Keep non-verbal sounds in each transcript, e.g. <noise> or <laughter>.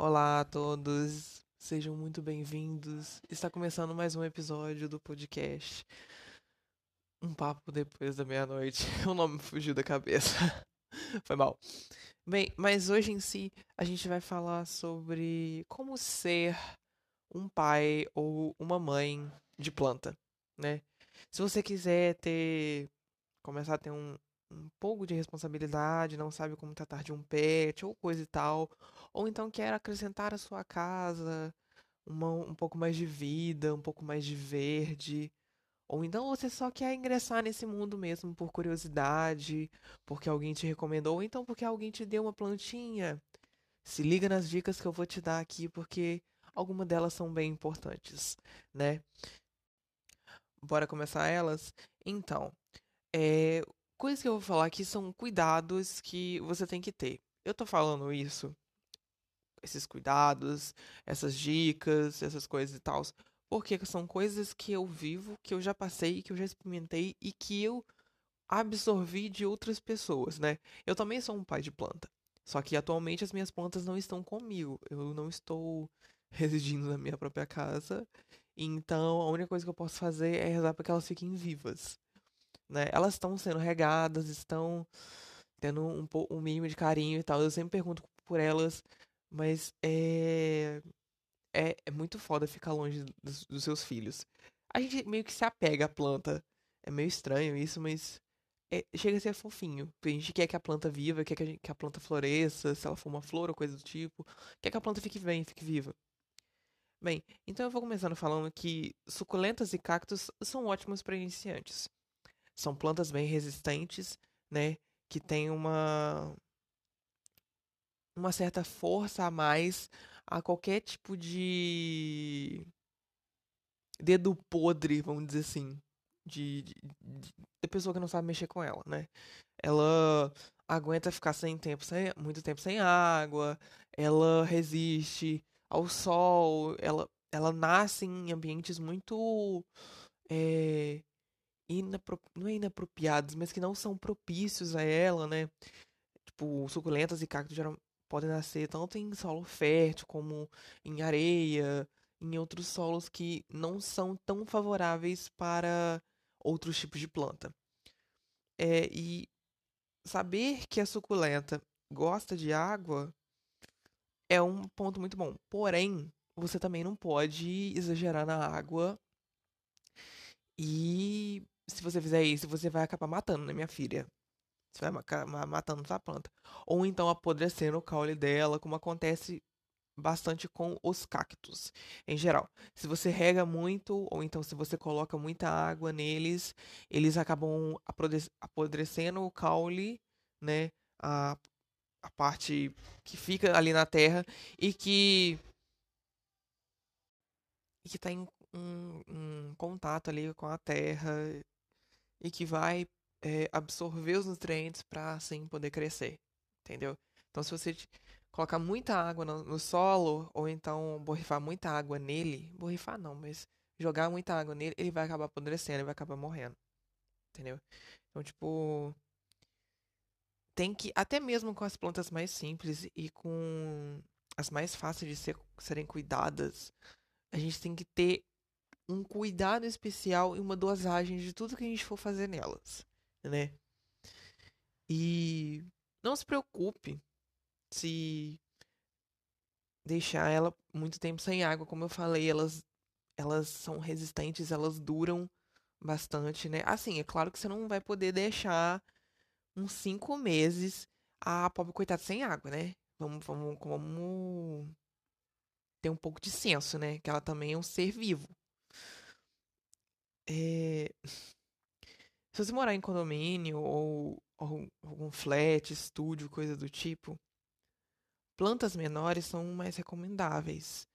Olá a todos, sejam muito bem-vindos. Está começando mais um episódio do podcast. Um papo depois da meia-noite. <laughs> O nome fugiu da cabeça. <laughs> Foi mal. Bem, mas hoje em si a gente vai falar sobre como ser um pai ou uma mãe de planta, né? Se você quiser ter começar a ter um, um pouco de responsabilidade, não sabe como tratar de um pet ou coisa e tal, ou então quer acrescentar à sua casa uma, um pouco mais de vida, um pouco mais de verde, ou então você só quer ingressar nesse mundo mesmo por curiosidade, porque alguém te recomendou, ou então porque alguém te deu uma plantinha. Se liga nas dicas que eu vou te dar aqui, porque algumas delas são bem importantes, né? Bora começar elas? Então, é, coisas que eu vou falar aqui são cuidados que você tem que ter. Eu tô falando isso, esses cuidados, essas dicas, essas coisas e tal, porque são coisas que eu vivo, que eu já passei, que eu já experimentei e que eu absorvi de outras pessoas, né? Eu também sou um pai de planta. Só que atualmente as minhas plantas não estão comigo. Eu não estou <laughs> residindo na minha própria casa. Então a única coisa que eu posso fazer é rezar para que elas fiquem vivas né? Elas estão sendo regadas, estão tendo um, um mínimo de carinho e tal. Eu sempre pergunto por elas, mas é, é, é muito foda ficar longe dos, dos seus filhos. A gente meio que se apega à planta. É meio estranho isso, mas é, chega a ser fofinho. A gente quer que a planta viva, quer que a, gente, que a, planta floresça, se ela for uma flor ou coisa do tipo. Quer que a planta fique bem, fique viva. Bem, então eu vou começando falando que suculentas e cactos são ótimos para iniciantes. São plantas bem resistentes, né? Que tem uma uma certa força a mais a qualquer tipo de dedo podre, vamos dizer assim, de, de, de pessoa que não sabe mexer com ela, né? Ela aguenta ficar sem tempo, sem, muito tempo sem água, ela resiste ao sol, ela, ela nasce em ambientes muito é, inapro... não é inapropriados, mas que não são propícios a ela, né? Tipo, suculentas e cactos geral... podem nascer tanto em solo fértil como em areia, em outros solos que não são tão favoráveis para outros tipos de planta. É, e saber que a suculenta gosta de água é um ponto muito bom. Porém, você também não pode exagerar na água e se você fizer isso, você vai acabar matando, né, minha filha? Você vai acabar matando sua planta. Ou então apodrecendo o caule dela, como acontece bastante com os cactos em geral. Se você rega muito, ou então se você coloca muita água neles, eles acabam apodrecendo o caule, né? A, a parte que fica ali na terra e que e que está em um, um contato ali com a terra e que vai é, absorver os nutrientes para assim poder crescer, entendeu? Então se você colocar muita água no, no, solo ou então borrifar muita água nele, borrifar não, mas jogar muita água nele, ele vai acabar apodrecendo, ele vai acabar morrendo, entendeu? Então tipo tem que até mesmo com as plantas mais simples e com as mais fáceis de ser, serem cuidadas, a gente tem que ter um cuidado especial e uma dosagem de tudo que a gente for fazer nelas, né? E não se preocupe se deixar ela muito tempo sem água, como eu falei, elas elas são resistentes, elas duram bastante, né? Assim, é claro que você não vai poder deixar uns cinco meses a pobre coitada sem água, né? Vamos, vamos, vamos ter um pouco de senso, né? Que ela também é um ser vivo. É... Se você morar em condomínio ou, ou algum flat, estúdio, coisa do tipo, plantas menores são mais recomendáveis.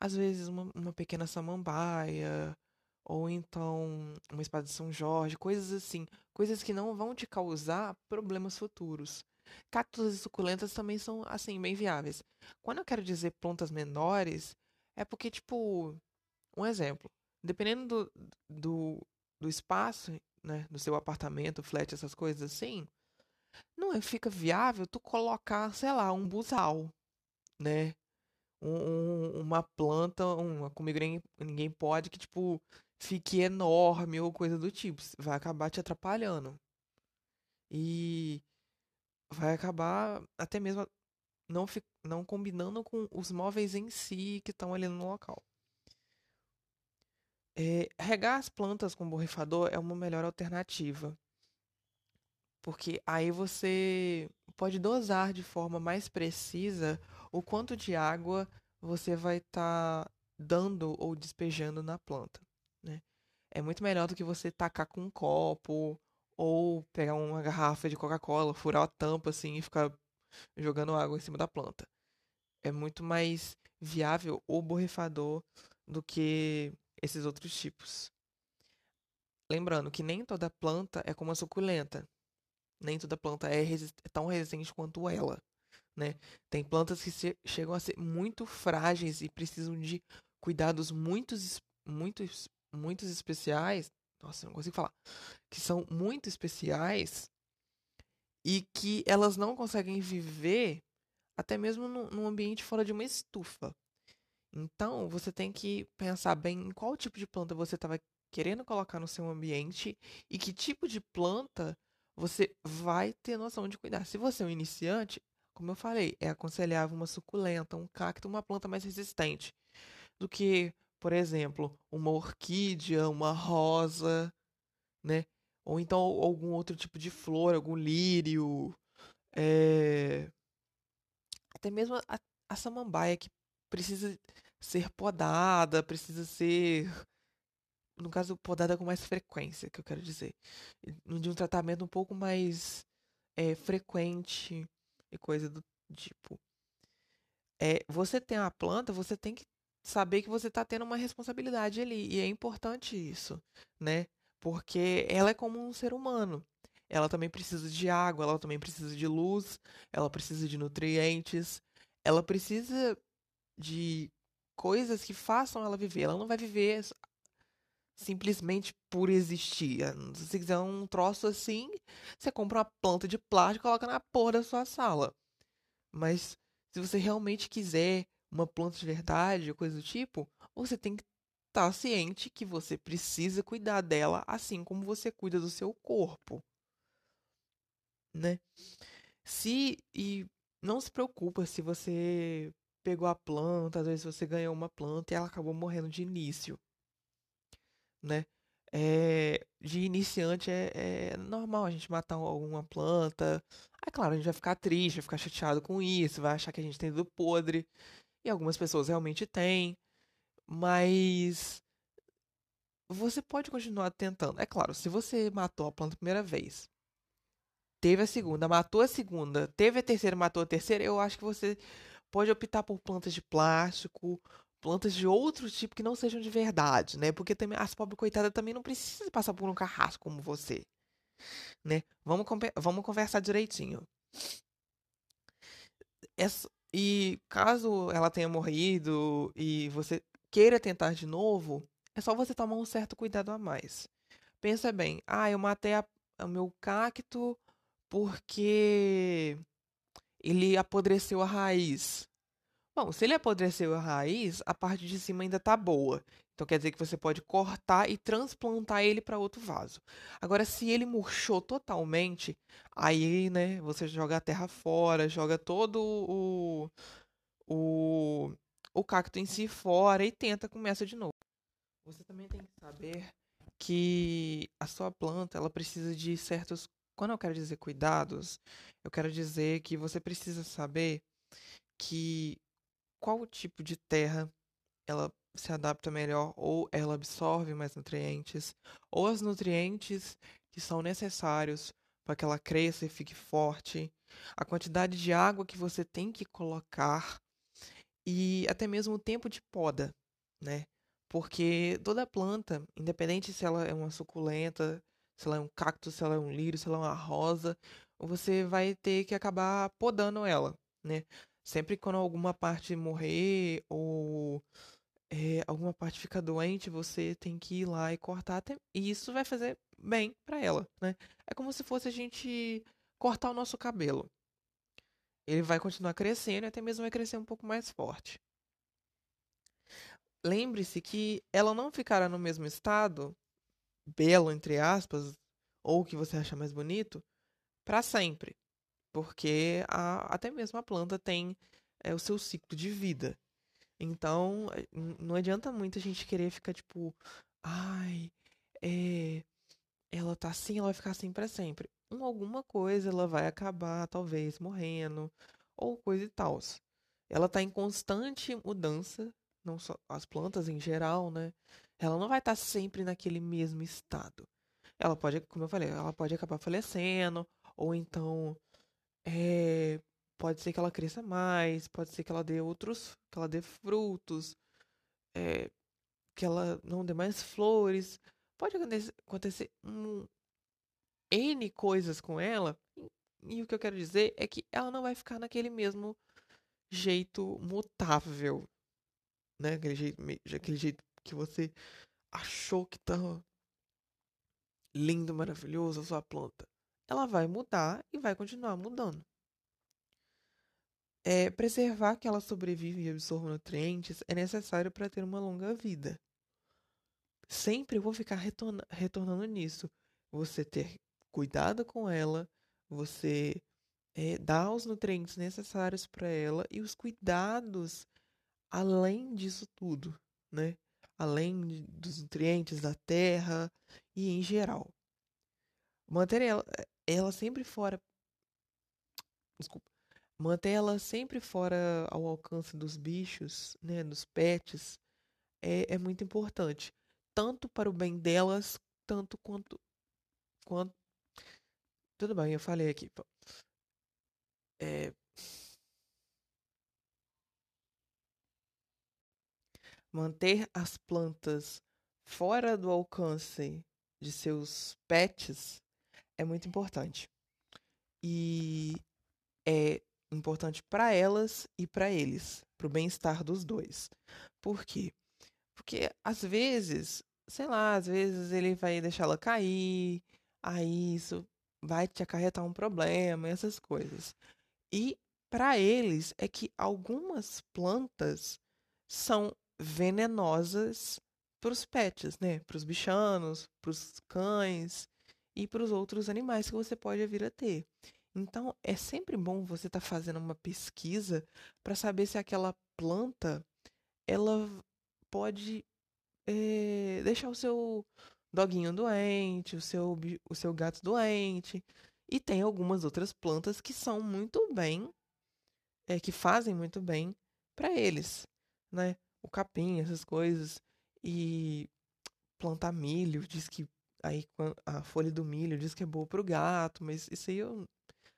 Às vezes uma, uma pequena samambaia, ou então uma espada de São Jorge, coisas assim, coisas que não vão te causar problemas futuros. Cactos e suculentas também são assim bem viáveis. Quando eu quero dizer plantas menores, é porque tipo, um exemplo, dependendo do, do, do espaço, né, do seu apartamento, flat, essas coisas assim, não é, fica viável tu colocar, sei lá, um busal, né? um, uma planta, uma comigo ninguém, ninguém pode, que, tipo, fique enorme ou coisa do tipo. Vai acabar te atrapalhando. E vai acabar até mesmo não, não combinando com os móveis em si que estão ali no local. É, regar as plantas com borrifador é uma melhor alternativa. Porque aí você pode dosar de forma mais precisa o quanto de água você vai estar tá dando ou despejando na planta. Né? É muito melhor do que você tacar com um copo ou pegar uma garrafa de Coca-Cola, furar a tampa assim e ficar jogando água em cima da planta. É muito mais viável o borrifador do que esses outros tipos. Lembrando que nem toda planta é como a suculenta. Nem toda planta é, é tão resistente quanto ela. Né? Tem plantas que chegam a ser muito frágeis e precisam de cuidados muito, muito, muito especiais. Nossa, não consigo falar. Que são muito especiais e que elas não conseguem viver até mesmo num ambiente fora de uma estufa. Então, você tem que pensar bem em qual tipo de planta você estava querendo colocar no seu ambiente e que tipo de planta você vai ter noção de cuidar. Se você é um iniciante, como eu falei, é aconselhável uma suculenta, um cacto, uma planta mais resistente do que, por exemplo, uma orquídea, uma rosa, né? Ou então algum outro tipo de flor, algum lírio, é... até mesmo a, a samambaia que precisa ser podada, precisa ser no caso, podada com mais frequência, que eu quero dizer. De um tratamento um pouco mais é, frequente e coisa do tipo. É, você tem a planta, você tem que saber que você está tendo uma responsabilidade ali. E é importante isso, né? Porque ela é como um ser humano. Ela também precisa de água, ela também precisa de luz, ela precisa de nutrientes, ela precisa de coisas que façam ela viver. Ela não vai viver simplesmente por existir. Se você quiser um troço assim, você compra uma planta de plástico e coloca na porra da sua sala. Mas se você realmente quiser uma planta de verdade, coisa do tipo, você tem que estar tá ciente que você precisa cuidar dela assim como você cuida do seu corpo. Né? Se e não se preocupa se você pegou a planta, às vezes você ganhou uma planta e ela acabou morrendo de início, né? É, de iniciante é, é, normal a gente matar alguma planta. É claro, a gente vai ficar triste, vai ficar chateado com isso, vai achar que a gente tem do podre. E algumas pessoas realmente têm. Mas você pode continuar tentando. É claro, se você matou a planta a primeira vez, teve a segunda, matou a segunda, teve a terceira, matou a terceira, eu acho que você pode optar por plantas de plástico, plantas de outro tipo que não sejam de verdade, né? Porque também as pobres coitadas também não precisam passar por um carrasco como você, né? Vamos, vamos conversar direitinho. Essa, e caso ela tenha morrido e você queira tentar de novo, é só você tomar um certo cuidado a mais. Pensa bem, ah, eu matei o meu cacto porque ele apodreceu a raiz. Bom, se ele apodreceu a raiz, a parte de cima ainda está boa. Então quer dizer que você pode cortar e transplantar ele para outro vaso. Agora, se ele murchou totalmente, aí, né, você joga a terra fora, joga todo o, o, o cacto em si fora e tenta começa de novo. Você também tem que saber que a sua planta ela precisa de certos quando eu quero dizer cuidados, eu quero dizer que você precisa saber que qual tipo de terra ela se adapta melhor ou ela absorve mais nutrientes, ou os nutrientes que são necessários para que ela cresça e fique forte, a quantidade de água que você tem que colocar e até mesmo o tempo de poda, né? Porque toda planta, independente se ela é uma suculenta, se ela é um cacto, se ela é um lírio, se ela é uma rosa, você vai ter que acabar podando ela, né? Sempre quando alguma parte morrer ou é, alguma parte fica doente, você tem que ir lá e cortar até... E isso vai fazer bem para ela, né? É como se fosse a gente cortar o nosso cabelo. Ele vai continuar crescendo e até mesmo vai crescer um pouco mais forte. lembre-se que ela não ficará no mesmo estado, belo entre aspas, ou que você acha mais bonito, para sempre. Porque a, até mesmo a planta tem é, o seu ciclo de vida. Então, eh, não adianta muito a gente querer ficar tipo, ai, é, ela tá assim, ela vai ficar assim para sempre. Um, alguma coisa ela vai acabar, talvez, morrendo, ou coisa e tal. Ela tá em constante mudança, não só as plantas em geral, né? Ela não vai estar tá sempre naquele mesmo estado. Ela pode, como eu falei, ela pode acabar falecendo, ou então é, pode ser que ela cresça mais, pode ser que ela dê outros, que ela dê frutos, é, que ela não dê mais flores. Pode acontecer um, N coisas com ela. E o que eu quero dizer é que ela não vai ficar naquele mesmo jeito mutável. Né? Aquele jeito, aquele jeito que você achou que tá lindo, maravilhoso a sua planta. Ela vai mudar e vai continuar mudando. É, preservar que ela sobrevive e absorva nutrientes é necessário para ter uma longa vida. Sempre vou ficar retorna retornando nisso. Você ter cuidado com ela, você é, dar os nutrientes necessários para ela e os cuidados além disso tudo, né? Além dos nutrientes da terra e em geral. Manter ela, ela sempre fora. Desculpa. Manter ela sempre fora ao alcance dos bichos, né? Dos pets, é, é muito importante. Tanto para o bem delas, tanto quanto, quanto tudo bem, eu falei aqui. É... Manter as plantas fora do alcance de seus pets é muito importante. E é importante para elas e para eles, para o bem-estar dos dois. Por quê? Porque às vezes, sei lá, às vezes ele vai deixar ela cair, aí isso vai te acarretar um problema, essas coisas. E para eles é que algumas plantas são venenosas para os pets, né? Para os bichanos, para os cães e para os outros animais que você pode vir a ter. Então, é sempre bom você estar tá fazendo uma pesquisa para saber se aquela planta ela pode é, deixar o seu doguinho doente, o seu, o seu gato doente. E tem algumas outras plantas que são muito bem, é, que fazem muito bem para eles, né? O capim, essas coisas. E plantar milho, diz que aí a folha do milho diz que é boa pro gato, mas isso aí eu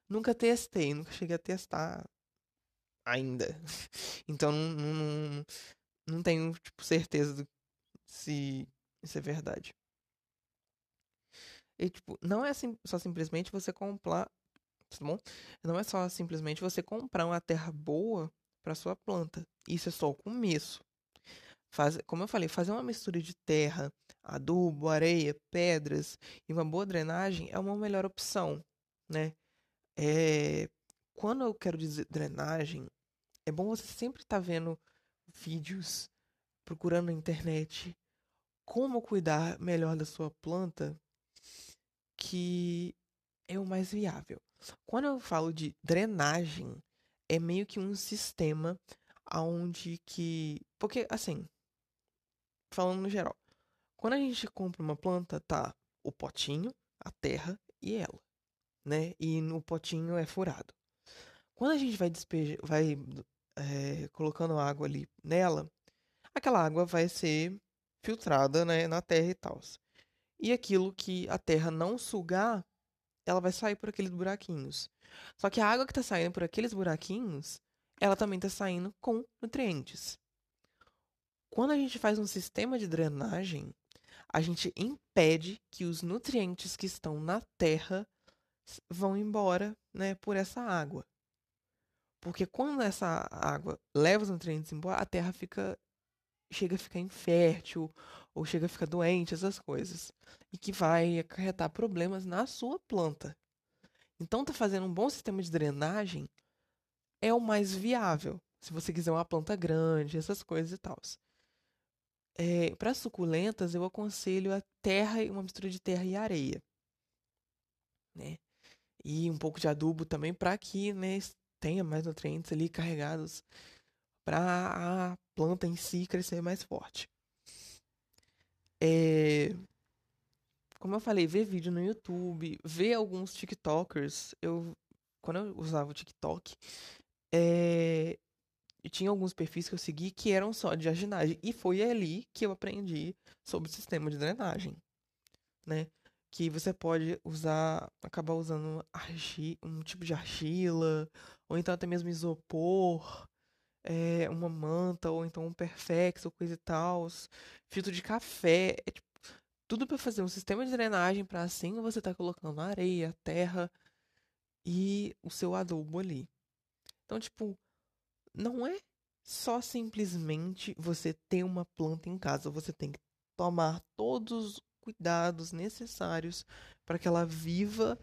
nunca testei, nunca cheguei a testar ainda. <laughs> Então não, não, não tenho tipo, certeza do, se isso é verdade. E, tipo, não é assim, só simplesmente você comprar. Tá bom? Não é só simplesmente você comprar uma terra boa para sua planta. Isso é só o começo. Faz, como eu falei, fazer uma mistura de terra, adubo, areia, pedras e uma boa drenagem é uma melhor opção, né? É, quando eu quero dizer drenagem, é bom você sempre estar tá vendo vídeos, procurando na internet como cuidar melhor da sua planta que é o mais viável. Quando eu falo de drenagem, é meio que um sistema aonde que, porque assim, falando no geral, quando a gente compra uma planta, tá o potinho, a terra e ela, né? E no potinho é furado. Quando a gente vai despejar, vai é, colocando água ali nela, aquela água vai ser filtrada, né, na terra e tal. E aquilo que a terra não sugar, ela vai sair por aqueles buraquinhos. Só que a água que está saindo por aqueles buraquinhos, ela também está saindo com nutrientes. Quando a gente faz um sistema de drenagem, a gente impede que os nutrientes que estão na terra vão embora né, por essa água. Porque quando essa água leva os nutrientes embora, a terra fica chega a ficar infértil ou chega a ficar doente, essas coisas. E que vai acarretar problemas na sua planta. Então, tá fazendo um bom sistema de drenagem é o mais viável. Se você quiser uma planta grande, essas coisas e tal. É, para suculentas, eu aconselho a terra, uma mistura de terra e areia, né? E um pouco de adubo também para que né, tenha mais nutrientes ali carregados para a planta em si crescer mais forte. É, como eu falei, ver vídeo no YouTube, ver alguns TikTokers. Eu, quando eu usava o TikTok, é, tinha alguns perfis que eu segui que eram só de jardinagem. E foi ali que eu aprendi sobre o sistema de drenagem, né? Que você pode usar, acabar usando argi, um tipo de argila, ou então até mesmo isopor, é, uma manta, ou então um perfex, ou coisa e tal, filtro de café, é tipo, tudo para fazer um sistema de drenagem para assim você tá colocando areia, terra e o seu adubo ali. Então, tipo, não é só simplesmente você ter uma planta em casa, você tem que tomar todos os cuidados necessários para que ela viva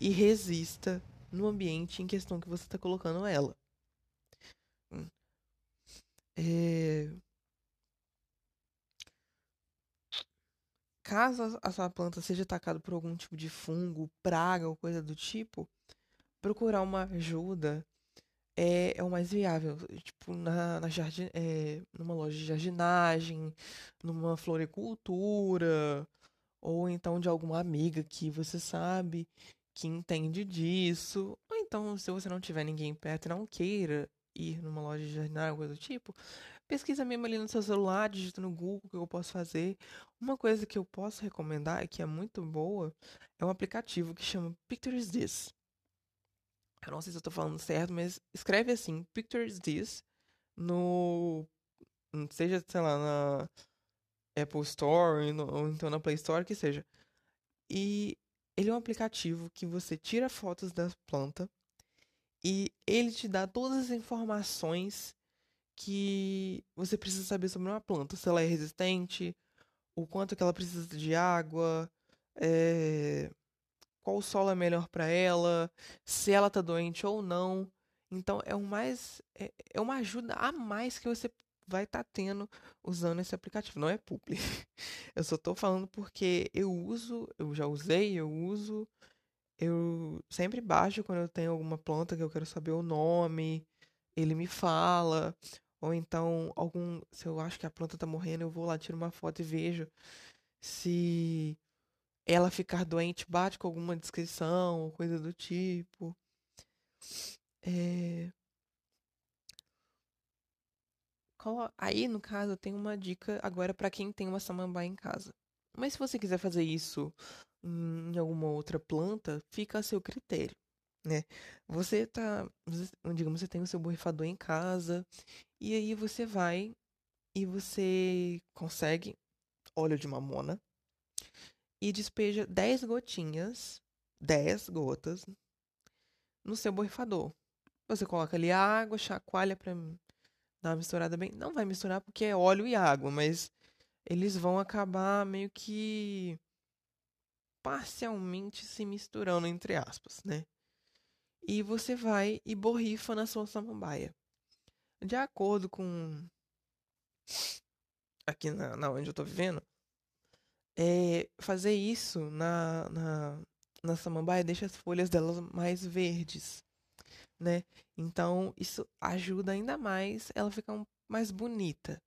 e resista no ambiente em questão que você está colocando ela. É... Caso a sua planta seja atacada por algum tipo de fungo, praga ou coisa do tipo, procurar uma ajuda é, é o mais viável. Tipo, na, na jardim, é, numa loja de jardinagem, numa floricultura, ou então de alguma amiga que você sabe que entende disso. Ou então, se você não tiver ninguém perto e não queira ir numa loja de jardinagem, coisa do tipo, pesquisa mesmo ali no seu celular, digita no Google o que eu posso fazer. Uma coisa que eu posso recomendar e que é muito boa é um aplicativo que chama Pictures This. Eu não sei se eu tô falando certo, mas escreve assim, Pictures This no. Seja, sei lá, na Apple Store ou então na Play Store, que seja. E ele é um aplicativo que você tira fotos da planta e ele te dá todas as informações que você precisa saber sobre uma planta. Se ela é resistente, o quanto que ela precisa de água, é, qual solo é melhor para ela, se ela tá doente ou não. Então é um mais é, é uma ajuda a mais que você vai estar tá tendo usando esse aplicativo. Não é publi. <laughs> Eu só tô falando porque eu uso, eu já usei, eu uso. Eu sempre baixo quando eu tenho alguma planta que eu quero saber o nome, ele me fala. Ou então, algum. Se eu acho que a planta tá morrendo, eu vou lá, tiro uma foto e vejo se ela ficar doente bate com alguma descrição, coisa do tipo. É... Aí, no caso, tem uma dica agora para quem tem uma samambaia em casa. Mas se você quiser fazer isso em alguma outra planta, fica a seu critério, né? Você tá, digamos, você tem o seu borrifador em casa e aí você vai e você consegue óleo de mamona, e despeja 10 gotinhas, 10 gotas, no seu borrifador. Você coloca ali água, chacoalha para dar uma misturada bem. Não vai misturar porque é óleo e água, mas eles vão acabar meio que parcialmente se misturando, entre aspas, né? E você vai e borrifa na sua samambaia. De acordo com. Aqui na, na onde eu tô vivendo, é, fazer isso na, na, na samambaia deixa as folhas delas mais verdes, né? Então, isso ajuda ainda mais ela ficar um, mais bonita.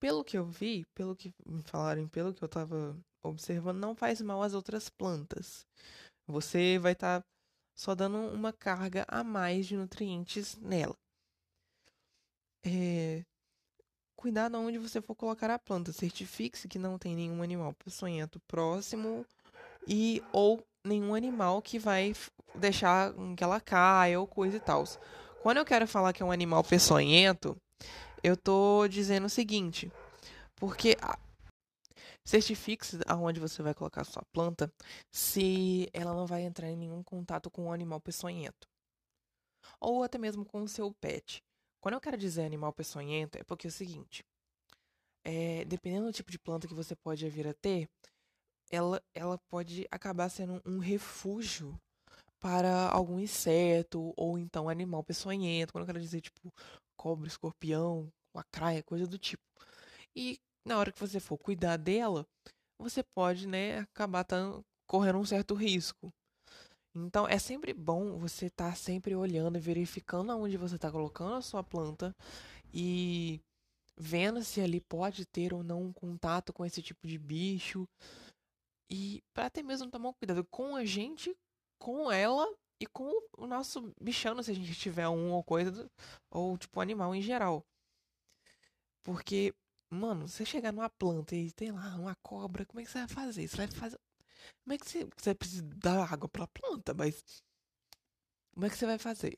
Pelo que eu vi, pelo que me falaram, pelo que eu tava observando, não faz mal às outras plantas. Você vai estar tá só dando uma carga a mais de nutrientes nela. É, cuidado onde você for colocar a planta. Certifique-se que não tem nenhum animal peçonhento próximo e ou nenhum animal que vai deixar que ela caia ou coisa e tal. Quando eu quero falar que é um animal peçonhento, eu tô dizendo o seguinte, porque certifique-se aonde você vai colocar a sua planta se ela não vai entrar em nenhum contato com um animal peçonhento. Ou até mesmo com o seu pet. Quando eu quero dizer animal peçonhento, é porque é o seguinte: é, dependendo do tipo de planta que você pode vir a ter, ela, ela pode acabar sendo um refúgio para algum inseto ou então animal peçonhento. Quando eu quero dizer, tipo, cobra, escorpião, lacraia, coisa do tipo. E na hora que você for cuidar dela, você pode, né, acabar correndo um certo risco. Então é sempre bom você estar tá sempre olhando e verificando aonde você está colocando a sua planta e vendo se ali pode ter ou não um contato com esse tipo de bicho. E para até mesmo tomar cuidado com a gente, com ela e com o nosso bichano, se a gente tiver um ou coisa, ou tipo animal em geral. Porque, mano, você chegar numa planta e tem lá uma cobra, como é que você vai fazer? Você vai fazer. Como é que você, você precisa dar água pra planta, mas. Como é que você vai fazer?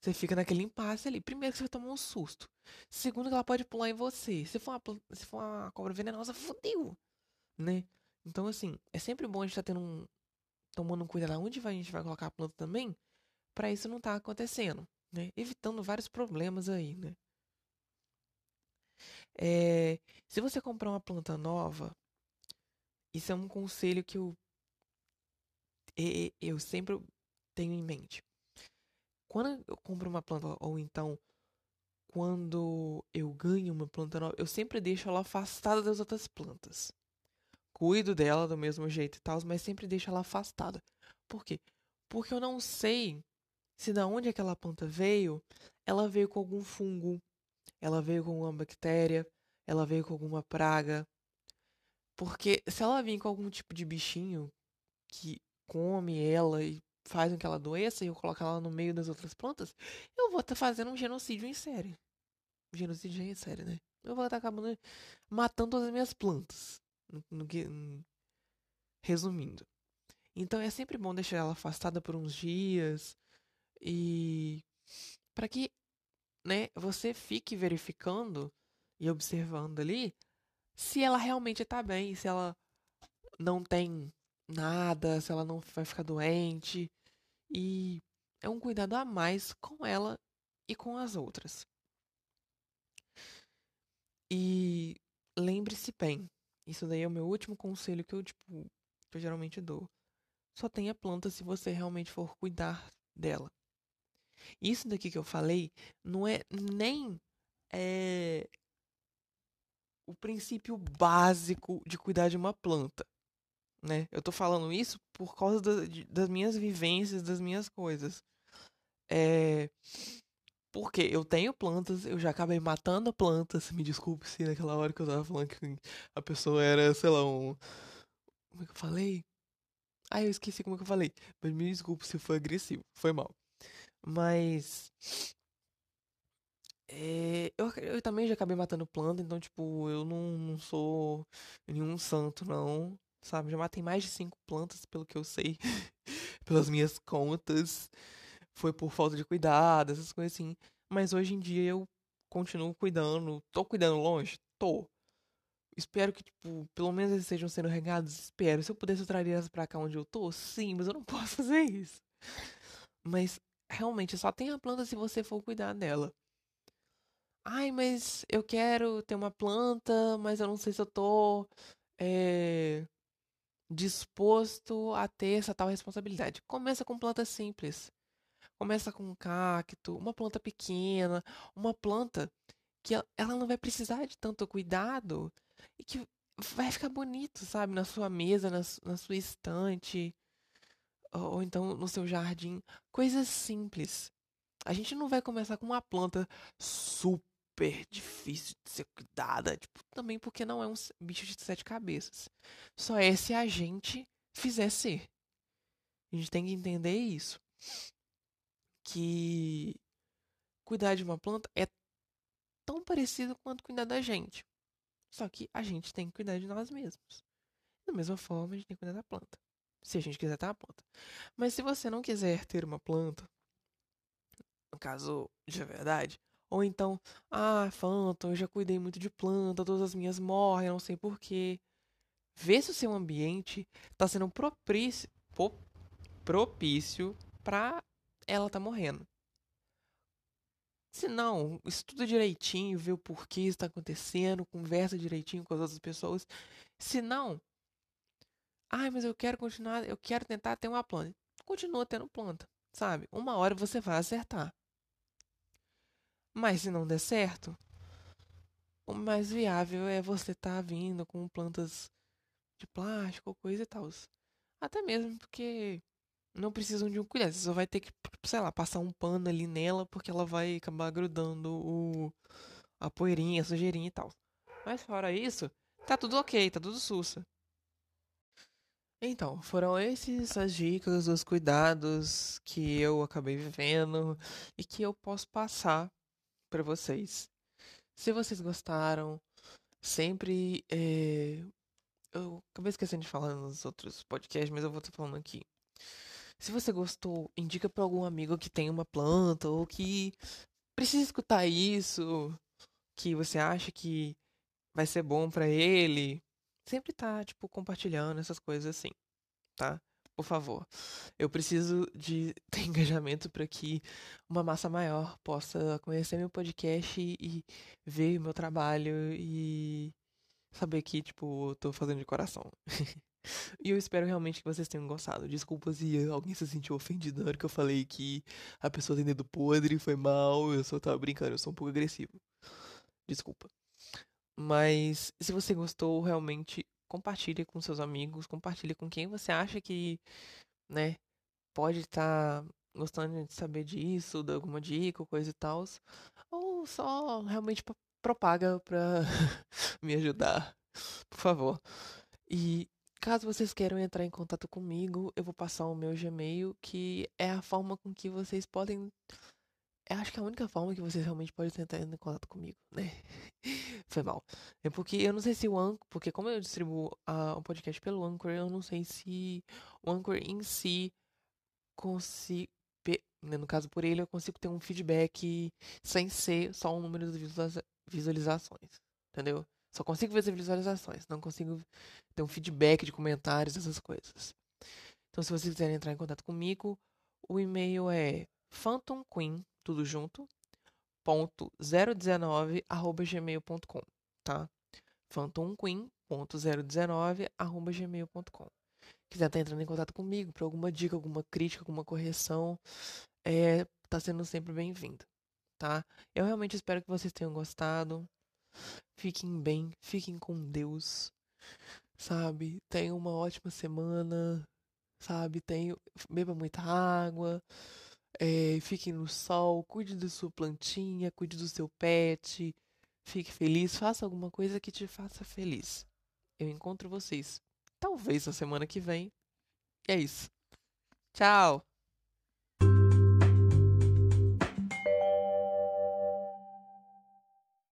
Você fica naquele impasse ali. Primeiro que você vai tomar um susto. Segundo que ela pode pular em você. Se for uma, se for uma cobra venenosa, fodeu. Né? Então, assim, é sempre bom a gente estar tá tendo um, tomando cuidado aonde a gente vai colocar a planta também, para isso não tá acontecendo, né? Evitando vários problemas aí, né? É, se você comprar uma planta nova, isso é um conselho que eu, eu sempre tenho em mente. Quando eu compro uma planta, ou então quando eu ganho uma planta nova, eu sempre deixo ela afastada das outras plantas. Cuido dela do mesmo jeito e tal, mas sempre deixo ela afastada. Por quê? Porque eu não sei se da onde aquela planta veio, ela veio com algum fungo, ela veio com alguma bactéria, ela veio com alguma praga. Porque se ela vir com algum tipo de bichinho que come ela e faz com que ela e eu colocar ela no meio das outras plantas, eu vou estar tá fazendo um genocídio em série. Genocídio em série, né? Eu vou estar tá acabando matando todas as minhas plantas. No, no, no, resumindo. Então é sempre bom deixar ela afastada por uns dias e para que né, você fique verificando e observando ali se ela realmente está bem, se ela não tem nada, se ela não vai ficar doente. E é um cuidado a mais com ela e com as outras. E lembre-se bem, isso daí é o meu último conselho que eu, tipo, que eu geralmente dou. Só tenha planta se você realmente for cuidar dela. Isso daqui que eu falei não é nem é, o princípio básico de cuidar de uma planta. Né? Eu tô falando isso por causa da, de, das minhas vivências, das minhas coisas. É, porque eu tenho plantas, eu já acabei matando plantas. Me desculpe se naquela hora que eu tava falando que a pessoa era, sei lá, um. Como é que eu falei? Ah, eu esqueci como é que eu falei. Mas me desculpe se foi agressivo. Foi mal. Mas. É, eu, eu também já acabei matando planta, então, tipo, eu não, não sou nenhum santo, não. Sabe? Já matei mais de cinco plantas, pelo que eu sei. <laughs> pelas minhas contas. Foi por falta de cuidado, essas coisas assim. Mas hoje em dia eu continuo cuidando. Tô cuidando longe? Tô. Espero que, tipo, pelo menos eles estejam sendo regados. Espero. Se eu pudesse, eu traria elas pra cá onde eu tô? Sim, mas eu não <laughs> posso fazer isso. Mas realmente só tem a planta se você for cuidar dela. Ai, mas eu quero ter uma planta, mas eu não sei se eu tô é, disposto a ter essa tal responsabilidade. Começa com plantas simples. Começa com um cacto, uma planta pequena, uma planta que ela não vai precisar de tanto cuidado e que vai ficar bonito, sabe, na sua mesa, na, na sua estante ou então no seu jardim, coisas simples. A gente não vai começar com uma planta super difícil de ser cuidada, tipo, também porque não é um bicho de sete cabeças. Só é se a gente fizer ser. A gente tem que entender isso. Que cuidar de uma planta é tão parecido quanto cuidar da gente. Só que a gente tem que cuidar de nós mesmos. Da mesma forma, a gente tem que cuidar da planta. Se a gente quiser ter uma planta. Mas se você não quiser ter uma planta, no caso de verdade, ou então, ah, Phantom, eu já cuidei muito de planta, todas as minhas morrem, não sei porquê. Vê se o seu ambiente está sendo propício, propício para ela tá morrendo. Se não, estuda direitinho, vê o porquê está acontecendo, conversa direitinho com as outras pessoas. Se não, Ai, mas eu quero continuar, eu quero tentar ter uma planta. Continua tendo planta, sabe? Uma hora você vai acertar. Mas se não der certo, o mais viável é você estar tá vindo com plantas de plástico ou coisa e tal. Até mesmo porque não precisam de um cuidado. Você só vai ter que, sei lá, passar um pano ali nela porque ela vai acabar grudando o, a poeirinha, a sujeirinha e tal. Mas fora isso, tá tudo ok, tá tudo sussa. Então, foram esses as dicas, os cuidados que eu acabei vivendo e que eu posso passar para vocês. Se vocês gostaram, sempre. É... Eu acabei esquecendo de falar nos outros podcasts, mas eu vou estar falando aqui. Se você gostou, indica para algum amigo que tem uma planta ou que precisa escutar isso, que você acha que vai ser bom para ele. Sempre tá, tipo, compartilhando essas coisas assim, tá? Por favor. Eu preciso de <laughs> ter engajamento para que uma massa maior possa conhecer meu podcast e ver meu trabalho e saber que, tipo, eu tô fazendo de coração. <laughs> e eu espero realmente que vocês tenham gostado. Desculpa se alguém se sentiu ofendido na hora que eu falei que a pessoa tem dedo podre, foi mal, eu só tava brincando, eu sou um pouco agressivo. Desculpa. Mas se você gostou, realmente compartilhe com seus amigos, compartilhe com quem você acha que, né, pode estar tá gostando de saber disso, de alguma dica coisa e tal, ou só realmente propaga pra <laughs> me ajudar, por favor. E caso vocês queiram entrar em contato comigo, eu vou passar o meu Gmail, que é a forma com que vocês podem eu acho que a única forma que vocês realmente podem tentar entrar em contato comigo, né? <laughs> Foi mal. É porque eu não sei se o Anchor, porque como eu distribuo o podcast pelo Anchor, eu não sei se o Anchor em si consigo. Né, no caso por ele, eu consigo ter um feedback sem ser só um número de visualizações. Entendeu? Só consigo ver as visualizações, não consigo ter um feedback de comentários, essas coisas. Então, se vocês quiserem entrar em contato comigo, o e-mail é phantomqueen tudo junto, ponto 019 arroba gmail.com, tá? phantomqueen.019 arroba gmail.com Quiser estar tá entrando em contato comigo para alguma dica, alguma crítica, alguma correção, é, tá sendo sempre bem-vindo, tá? Eu realmente espero que vocês tenham gostado. Fiquem bem, fiquem com Deus, sabe? Tenham uma ótima semana, sabe? Tenham, beba muita água. É, fique no sol, cuide da sua plantinha, cuide do seu pet, fique feliz, faça alguma coisa que te faça feliz. Eu encontro vocês, talvez na semana que vem. E é isso. Tchau!